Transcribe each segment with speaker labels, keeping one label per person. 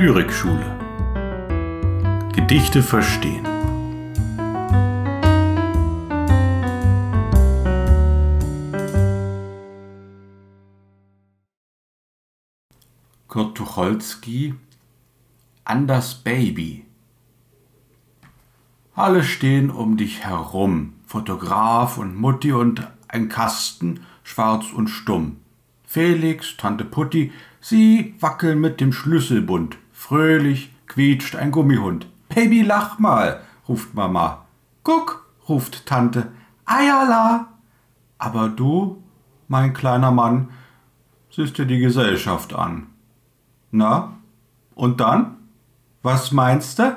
Speaker 1: Lyrikschule. Gedichte verstehen. Kurt Tucholsky An das Baby. Alle stehen um dich herum, Fotograf und Mutti und ein Kasten, schwarz und stumm. Felix, Tante Putti, sie wackeln mit dem Schlüsselbund. Fröhlich quietscht ein Gummihund. Baby, lach mal, ruft Mama. Guck, ruft Tante. Eierla. Aber du, mein kleiner Mann, siehst dir die Gesellschaft an. Na, und dann? Was meinst du?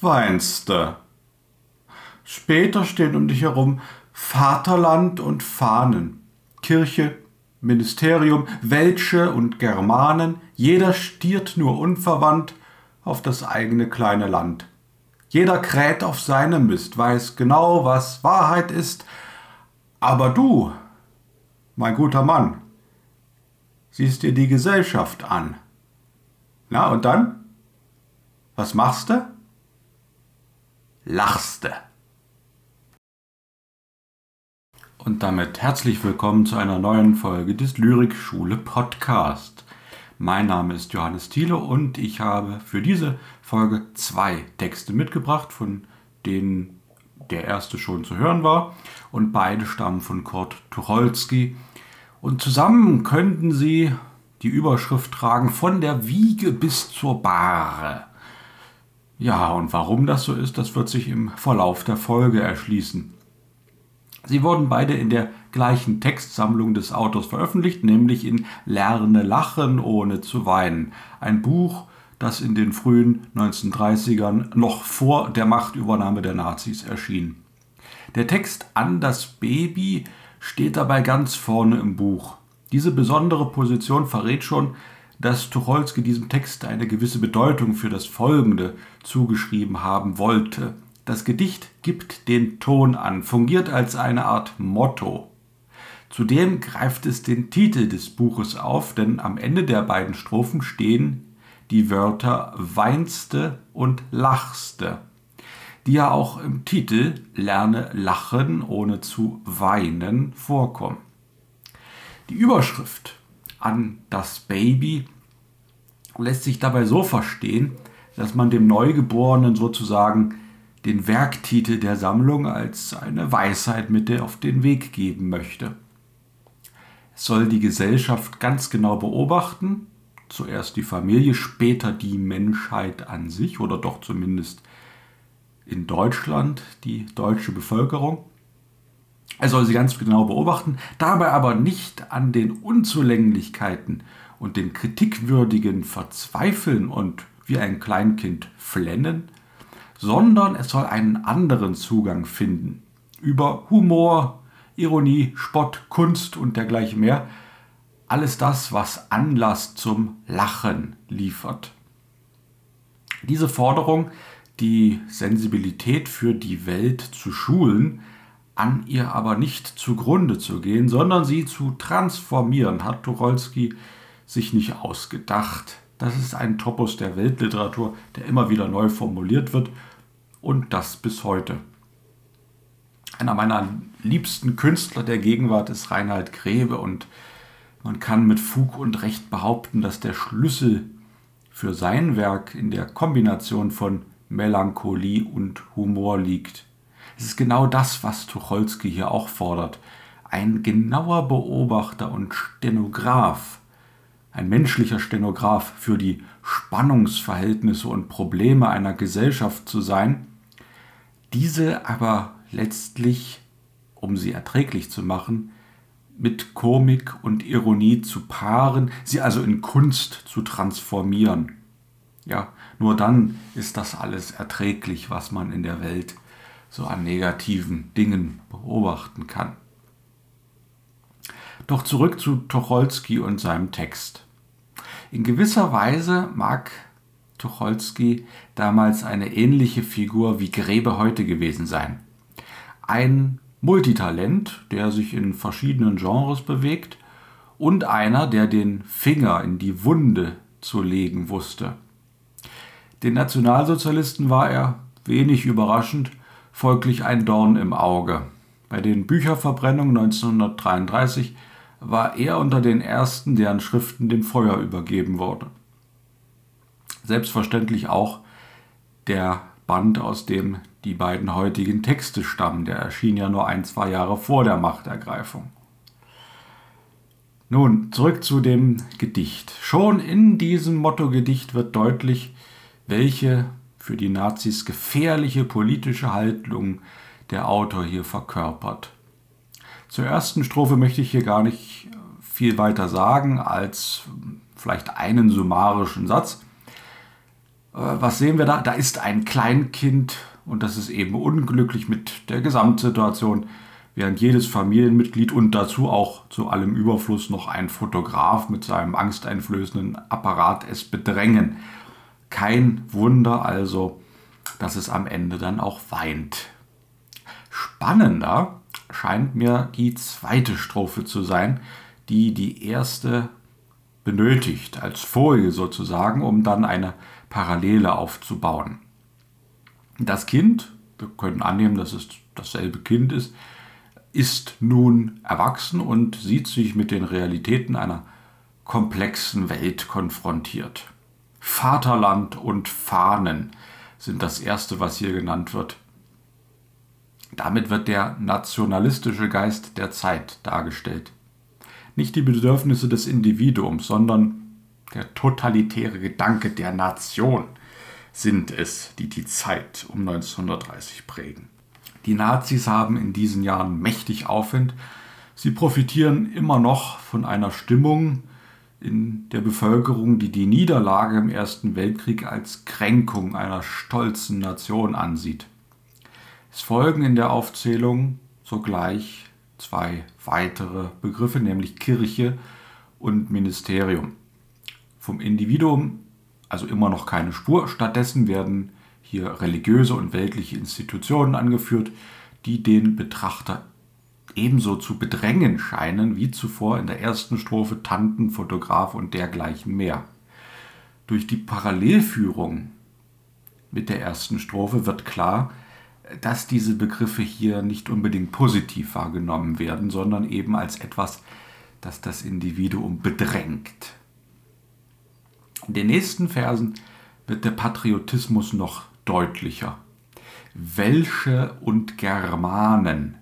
Speaker 1: Weinste. Später stehen um dich herum Vaterland und Fahnen, Kirche, Ministerium, Welsche und Germanen, jeder stiert nur unverwandt auf das eigene kleine Land. Jeder kräht auf seinem Mist, weiß genau, was Wahrheit ist, aber du, mein guter Mann, siehst dir die Gesellschaft an. Na und dann? Was machst du? Lachste. Und damit herzlich willkommen zu einer neuen Folge des Lyrikschule Podcast. Mein Name ist Johannes Thiele und ich habe für diese Folge zwei Texte mitgebracht, von denen der erste schon zu hören war. Und beide stammen von Kurt Tucholsky. Und zusammen könnten sie die Überschrift tragen von der Wiege bis zur Bahre. Ja, und warum das so ist, das wird sich im Verlauf der Folge erschließen. Sie wurden beide in der gleichen Textsammlung des Autors veröffentlicht, nämlich in Lerne lachen ohne zu weinen. Ein Buch, das in den frühen 1930ern noch vor der Machtübernahme der Nazis erschien. Der Text An das Baby steht dabei ganz vorne im Buch. Diese besondere Position verrät schon, dass Tucholsky diesem Text eine gewisse Bedeutung für das Folgende zugeschrieben haben wollte. Das Gedicht gibt den Ton an, fungiert als eine Art Motto. Zudem greift es den Titel des Buches auf, denn am Ende der beiden Strophen stehen die Wörter weinste und lachste, die ja auch im Titel Lerne lachen ohne zu weinen vorkommen. Die Überschrift an das Baby lässt sich dabei so verstehen, dass man dem Neugeborenen sozusagen den Werktitel der Sammlung als eine Weisheit mit auf den Weg geben möchte. Soll die Gesellschaft ganz genau beobachten, zuerst die Familie, später die Menschheit an sich oder doch zumindest in Deutschland die deutsche Bevölkerung. Er soll sie ganz genau beobachten, dabei aber nicht an den Unzulänglichkeiten und dem kritikwürdigen verzweifeln und wie ein Kleinkind flennen, sondern es soll einen anderen Zugang finden. Über Humor, Ironie, Spott, Kunst und dergleichen mehr. Alles das, was Anlass zum Lachen liefert. Diese Forderung, die Sensibilität für die Welt zu schulen, an ihr aber nicht zugrunde zu gehen, sondern sie zu transformieren, hat Tucholsky sich nicht ausgedacht. Das ist ein Topos der Weltliteratur, der immer wieder neu formuliert wird und das bis heute. Einer meiner liebsten Künstler der Gegenwart ist Reinhard Grebe und man kann mit Fug und Recht behaupten, dass der Schlüssel für sein Werk in der Kombination von Melancholie und Humor liegt. Es ist genau das, was Tucholsky hier auch fordert. Ein genauer Beobachter und Stenograf, ein menschlicher Stenograf für die Spannungsverhältnisse und Probleme einer Gesellschaft zu sein, diese aber letztlich, um sie erträglich zu machen, mit Komik und Ironie zu paaren, sie also in Kunst zu transformieren. Ja, nur dann ist das alles erträglich, was man in der Welt so an negativen Dingen beobachten kann. Doch zurück zu Tucholsky und seinem Text. In gewisser Weise mag Tucholsky damals eine ähnliche Figur wie Grebe heute gewesen sein. Ein Multitalent, der sich in verschiedenen Genres bewegt und einer, der den Finger in die Wunde zu legen wusste. Den Nationalsozialisten war er, wenig überraschend, folglich ein Dorn im Auge. Bei den Bücherverbrennungen 1933 war er unter den ersten, deren Schriften dem Feuer übergeben wurde. Selbstverständlich auch der Band, aus dem die beiden heutigen Texte stammen. Der erschien ja nur ein, zwei Jahre vor der Machtergreifung. Nun, zurück zu dem Gedicht. Schon in diesem Motto-Gedicht wird deutlich, welche für die Nazis gefährliche politische Haltung der Autor hier verkörpert. Zur ersten Strophe möchte ich hier gar nicht viel weiter sagen als vielleicht einen summarischen Satz. Äh, was sehen wir da? Da ist ein Kleinkind und das ist eben unglücklich mit der Gesamtsituation, während jedes Familienmitglied und dazu auch zu allem Überfluss noch ein Fotograf mit seinem angsteinflößenden Apparat es bedrängen. Kein Wunder also, dass es am Ende dann auch weint. Spannender scheint mir die zweite Strophe zu sein, die die erste benötigt, als Folie sozusagen, um dann eine Parallele aufzubauen. Das Kind, wir können annehmen, dass es dasselbe Kind ist, ist nun erwachsen und sieht sich mit den Realitäten einer komplexen Welt konfrontiert. Vaterland und Fahnen sind das Erste, was hier genannt wird. Damit wird der nationalistische Geist der Zeit dargestellt. Nicht die Bedürfnisse des Individuums, sondern der totalitäre Gedanke der Nation sind es, die die Zeit um 1930 prägen. Die Nazis haben in diesen Jahren mächtig Aufwind. Sie profitieren immer noch von einer Stimmung, in der Bevölkerung, die die Niederlage im Ersten Weltkrieg als Kränkung einer stolzen Nation ansieht. Es folgen in der Aufzählung sogleich zwei weitere Begriffe, nämlich Kirche und Ministerium. Vom Individuum also immer noch keine Spur, stattdessen werden hier religiöse und weltliche Institutionen angeführt, die den Betrachter ebenso zu bedrängen scheinen wie zuvor in der ersten Strophe Tanten, Fotograf und dergleichen mehr. Durch die Parallelführung mit der ersten Strophe wird klar, dass diese Begriffe hier nicht unbedingt positiv wahrgenommen werden, sondern eben als etwas, das das Individuum bedrängt. In den nächsten Versen wird der Patriotismus noch deutlicher. Welche und Germanen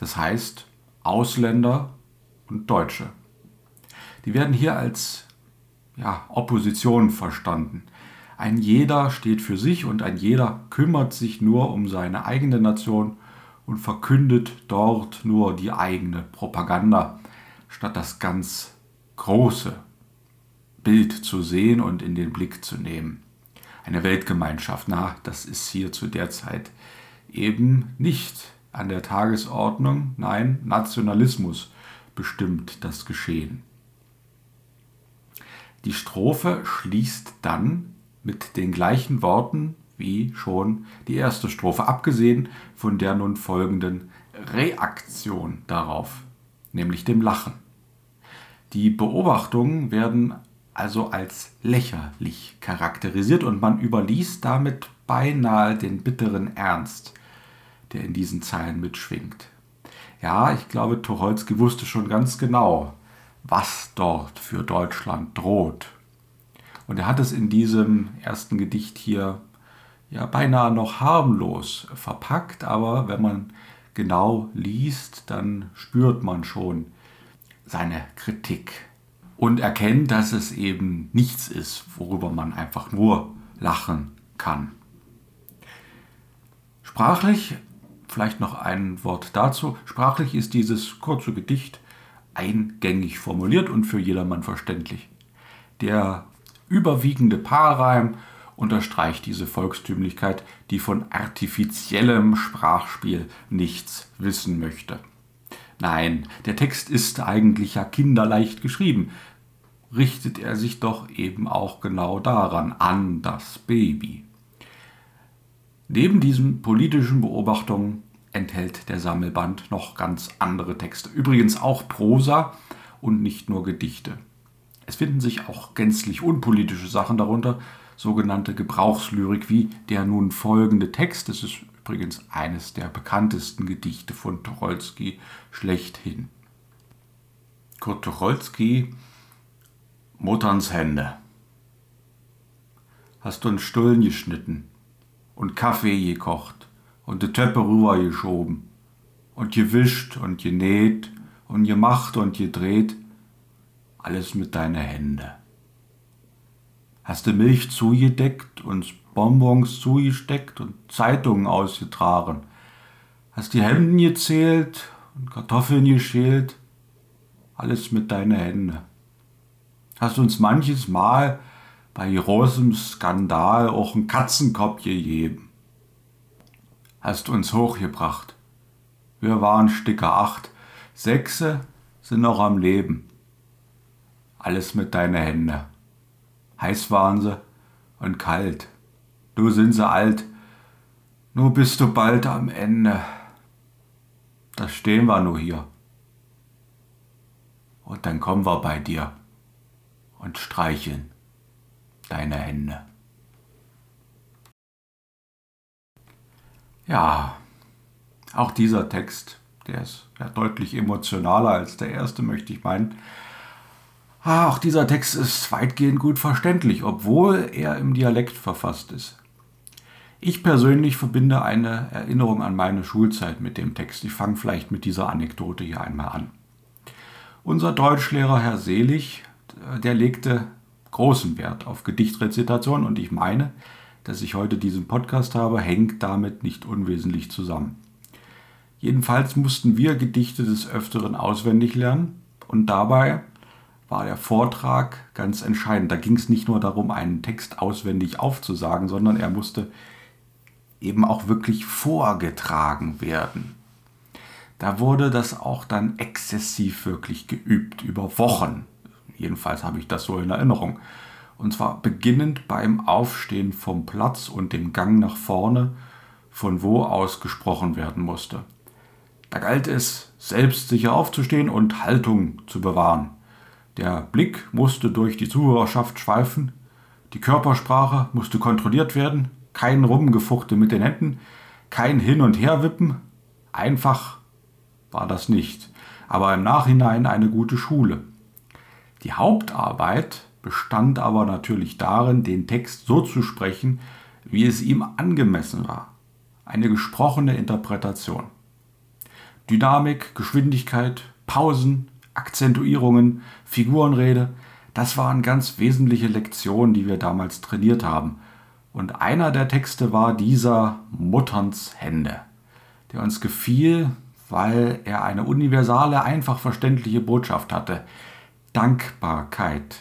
Speaker 1: das heißt Ausländer und Deutsche. Die werden hier als ja, Opposition verstanden. Ein jeder steht für sich und ein jeder kümmert sich nur um seine eigene Nation und verkündet dort nur die eigene Propaganda, statt das ganz große Bild zu sehen und in den Blick zu nehmen. Eine Weltgemeinschaft, na, das ist hier zu der Zeit eben nicht an der Tagesordnung, nein, Nationalismus bestimmt das Geschehen. Die Strophe schließt dann mit den gleichen Worten wie schon die erste Strophe, abgesehen von der nun folgenden Reaktion darauf, nämlich dem Lachen. Die Beobachtungen werden also als lächerlich charakterisiert und man überliest damit beinahe den bitteren Ernst der in diesen Zeilen mitschwingt. Ja, ich glaube, Tucholsky wusste schon ganz genau, was dort für Deutschland droht. Und er hat es in diesem ersten Gedicht hier ja beinahe noch harmlos verpackt, aber wenn man genau liest, dann spürt man schon seine Kritik und erkennt, dass es eben nichts ist, worüber man einfach nur lachen kann. Sprachlich Vielleicht noch ein Wort dazu. Sprachlich ist dieses kurze Gedicht eingängig formuliert und für jedermann verständlich. Der überwiegende Paarreim unterstreicht diese Volkstümlichkeit, die von artifiziellem Sprachspiel nichts wissen möchte. Nein, der Text ist eigentlich ja kinderleicht geschrieben. Richtet er sich doch eben auch genau daran, an das Baby. Neben diesen politischen Beobachtungen enthält der Sammelband noch ganz andere Texte. Übrigens auch Prosa und nicht nur Gedichte. Es finden sich auch gänzlich unpolitische Sachen darunter, sogenannte Gebrauchslyrik, wie der nun folgende Text. Das ist übrigens eines der bekanntesten Gedichte von Tucholsky schlechthin. Kurt Tucholsky, Mutterns Hände. Hast du einen Stullen geschnitten und Kaffee gekocht und die Töpfe rübergeschoben und gewischt und genäht und gemacht und gedreht, alles mit deinen Händen. Hast du Milch zugedeckt und Bonbons zugesteckt und Zeitungen ausgetragen. Hast die Hemden gezählt und Kartoffeln geschält. Alles mit deinen Händen. Hast uns manches Mal bei großem Skandal auch einen Katzenkopf gegeben. Hast uns hochgebracht. Wir waren Sticker acht. Sechse sind noch am Leben. Alles mit deinen Händen. Heiß waren sie und kalt. Du sind sie alt. Nur bist du bald am Ende. Da stehen wir nur hier. Und dann kommen wir bei dir und streicheln deine Hände. Ja, auch dieser Text, der ist ja deutlich emotionaler als der erste, möchte ich meinen. Auch dieser Text ist weitgehend gut verständlich, obwohl er im Dialekt verfasst ist. Ich persönlich verbinde eine Erinnerung an meine Schulzeit mit dem Text. Ich fange vielleicht mit dieser Anekdote hier einmal an. Unser Deutschlehrer Herr Selig, der legte großen Wert auf Gedichtrezitation und ich meine, dass ich heute diesen Podcast habe, hängt damit nicht unwesentlich zusammen. Jedenfalls mussten wir Gedichte des Öfteren auswendig lernen und dabei war der Vortrag ganz entscheidend. Da ging es nicht nur darum, einen Text auswendig aufzusagen, sondern er musste eben auch wirklich vorgetragen werden. Da wurde das auch dann exzessiv wirklich geübt, über Wochen. Jedenfalls habe ich das so in Erinnerung. Und zwar beginnend beim Aufstehen vom Platz und dem Gang nach vorne, von wo aus gesprochen werden musste. Da galt es, selbstsicher aufzustehen und Haltung zu bewahren. Der Blick musste durch die Zuhörerschaft schweifen, die Körpersprache musste kontrolliert werden, kein Rumgefuchte mit den Händen, kein Hin- und Herwippen. Einfach war das nicht, aber im Nachhinein eine gute Schule. Die Hauptarbeit bestand aber natürlich darin, den Text so zu sprechen, wie es ihm angemessen war. Eine gesprochene Interpretation. Dynamik, Geschwindigkeit, Pausen, Akzentuierungen, Figurenrede, das waren ganz wesentliche Lektionen, die wir damals trainiert haben und einer der Texte war dieser Mutterns Hände, der uns gefiel, weil er eine universale, einfach verständliche Botschaft hatte. Dankbarkeit.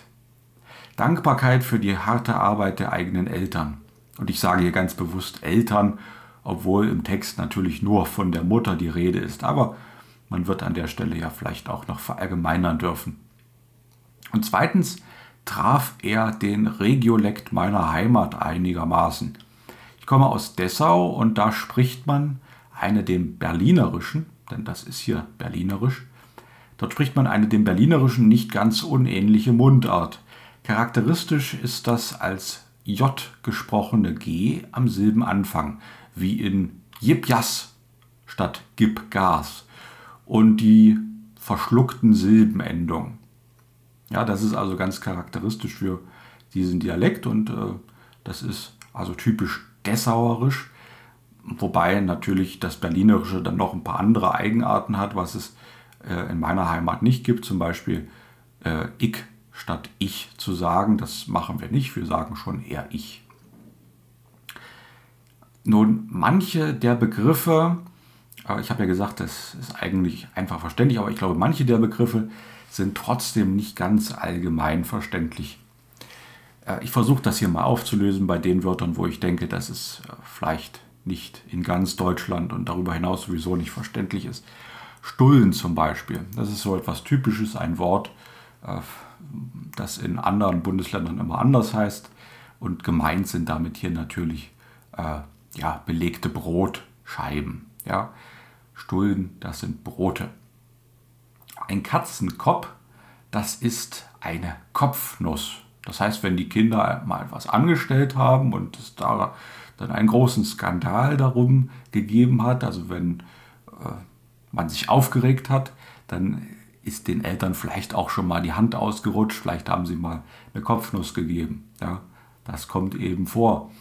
Speaker 1: Dankbarkeit für die harte Arbeit der eigenen Eltern. Und ich sage hier ganz bewusst Eltern, obwohl im Text natürlich nur von der Mutter die Rede ist. Aber man wird an der Stelle ja vielleicht auch noch verallgemeinern dürfen. Und zweitens, traf er den Regiolekt meiner Heimat einigermaßen. Ich komme aus Dessau und da spricht man eine dem Berlinerischen, denn das ist hier Berlinerisch, dort spricht man eine dem Berlinerischen nicht ganz unähnliche Mundart. Charakteristisch ist das als J gesprochene G am Silbenanfang, wie in Jipjas statt Gib Gas und die verschluckten Silbenendungen. Ja, das ist also ganz charakteristisch für diesen Dialekt und äh, das ist also typisch dessauerisch, wobei natürlich das Berlinerische dann noch ein paar andere Eigenarten hat, was es äh, in meiner Heimat nicht gibt. Zum Beispiel äh, ich statt ich zu sagen, das machen wir nicht, wir sagen schon eher ich. Nun, manche der Begriffe, ich habe ja gesagt, das ist eigentlich einfach verständlich, aber ich glaube, manche der Begriffe sind trotzdem nicht ganz allgemein verständlich. Äh, ich versuche das hier mal aufzulösen bei den Wörtern, wo ich denke, dass es äh, vielleicht nicht in ganz Deutschland und darüber hinaus sowieso nicht verständlich ist. Stullen zum Beispiel, das ist so etwas Typisches, ein Wort, äh, das in anderen Bundesländern immer anders heißt. Und gemeint sind damit hier natürlich äh, ja, belegte Brotscheiben. Ja. Stullen, das sind Brote. Ein Katzenkopf, das ist eine Kopfnuss. Das heißt, wenn die Kinder mal etwas angestellt haben und es da dann einen großen Skandal darum gegeben hat, also wenn äh, man sich aufgeregt hat, dann ist den Eltern vielleicht auch schon mal die Hand ausgerutscht, vielleicht haben sie mal eine Kopfnuss gegeben. Ja, das kommt eben vor.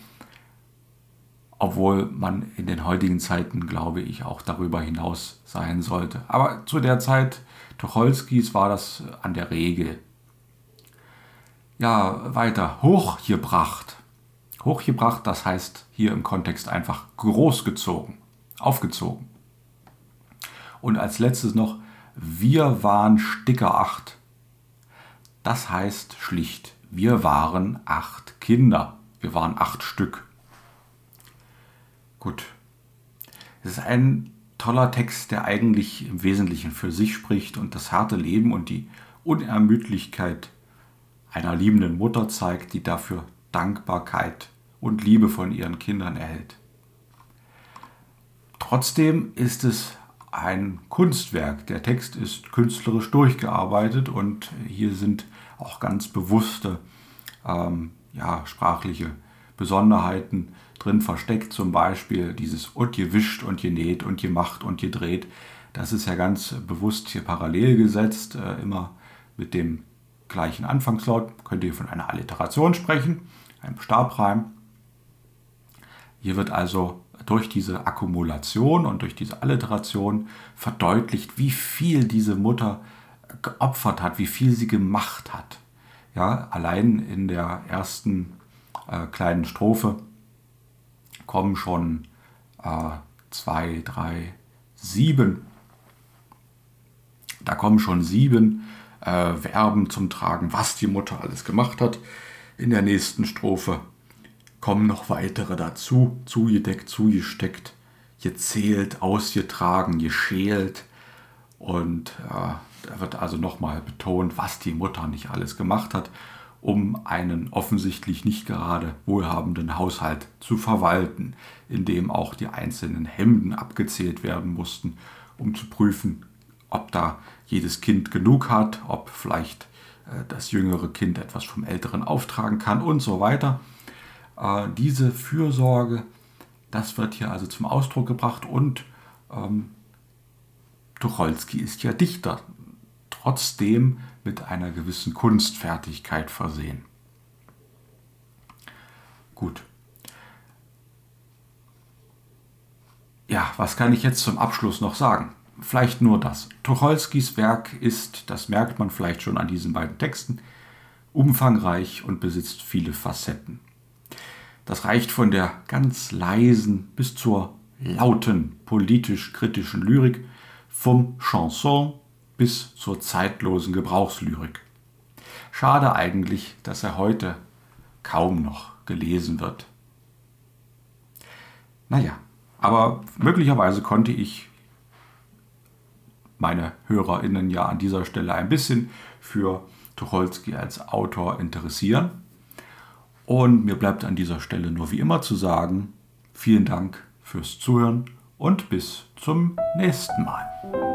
Speaker 1: Obwohl man in den heutigen Zeiten, glaube ich, auch darüber hinaus sein sollte. Aber zu der Zeit Tucholskis war das an der Regel. Ja, weiter. Hochgebracht. Hochgebracht, das heißt hier im Kontext einfach großgezogen, aufgezogen. Und als letztes noch, wir waren Sticker acht. Das heißt schlicht, wir waren acht Kinder. Wir waren acht Stück. Gut. Es ist ein toller Text, der eigentlich im Wesentlichen für sich spricht und das harte Leben und die Unermüdlichkeit einer liebenden Mutter zeigt, die dafür Dankbarkeit und Liebe von ihren Kindern erhält. Trotzdem ist es ein Kunstwerk. Der Text ist künstlerisch durchgearbeitet und hier sind auch ganz bewusste ähm, ja, sprachliche Besonderheiten drin versteckt. Zum Beispiel dieses und gewischt und genäht und gemacht und gedreht. Das ist ja ganz bewusst hier parallel gesetzt, äh, immer mit dem gleichen Anfangslaut. Könnt ihr von einer Alliteration sprechen, einem Stabreim. Hier wird also durch diese Akkumulation und durch diese Alliteration verdeutlicht, wie viel diese Mutter geopfert hat, wie viel sie gemacht hat. Ja, allein in der ersten äh, kleinen Strophe kommen schon äh, zwei, drei, sieben. Da kommen schon sieben äh, Verben zum Tragen, was die Mutter alles gemacht hat. In der nächsten Strophe kommen noch weitere dazu, zugedeckt, zugesteckt, gezählt, ausgetragen, geschält. Und äh, da wird also nochmal betont, was die Mutter nicht alles gemacht hat, um einen offensichtlich nicht gerade wohlhabenden Haushalt zu verwalten, in dem auch die einzelnen Hemden abgezählt werden mussten, um zu prüfen, ob da jedes Kind genug hat, ob vielleicht äh, das jüngere Kind etwas vom älteren auftragen kann und so weiter. Äh, diese Fürsorge, das wird hier also zum Ausdruck gebracht und ähm, Tucholsky ist ja Dichter, trotzdem mit einer gewissen Kunstfertigkeit versehen. Gut. Ja, was kann ich jetzt zum Abschluss noch sagen? Vielleicht nur das. Tucholskys Werk ist, das merkt man vielleicht schon an diesen beiden Texten, umfangreich und besitzt viele Facetten. Das reicht von der ganz leisen bis zur lauten politisch-kritischen Lyrik, vom Chanson bis zur zeitlosen Gebrauchslyrik. Schade eigentlich, dass er heute kaum noch gelesen wird. Naja, aber möglicherweise konnte ich meine HörerInnen ja an dieser Stelle ein bisschen für Tucholsky als Autor interessieren. Und mir bleibt an dieser Stelle nur wie immer zu sagen, vielen Dank fürs Zuhören und bis zum nächsten Mal.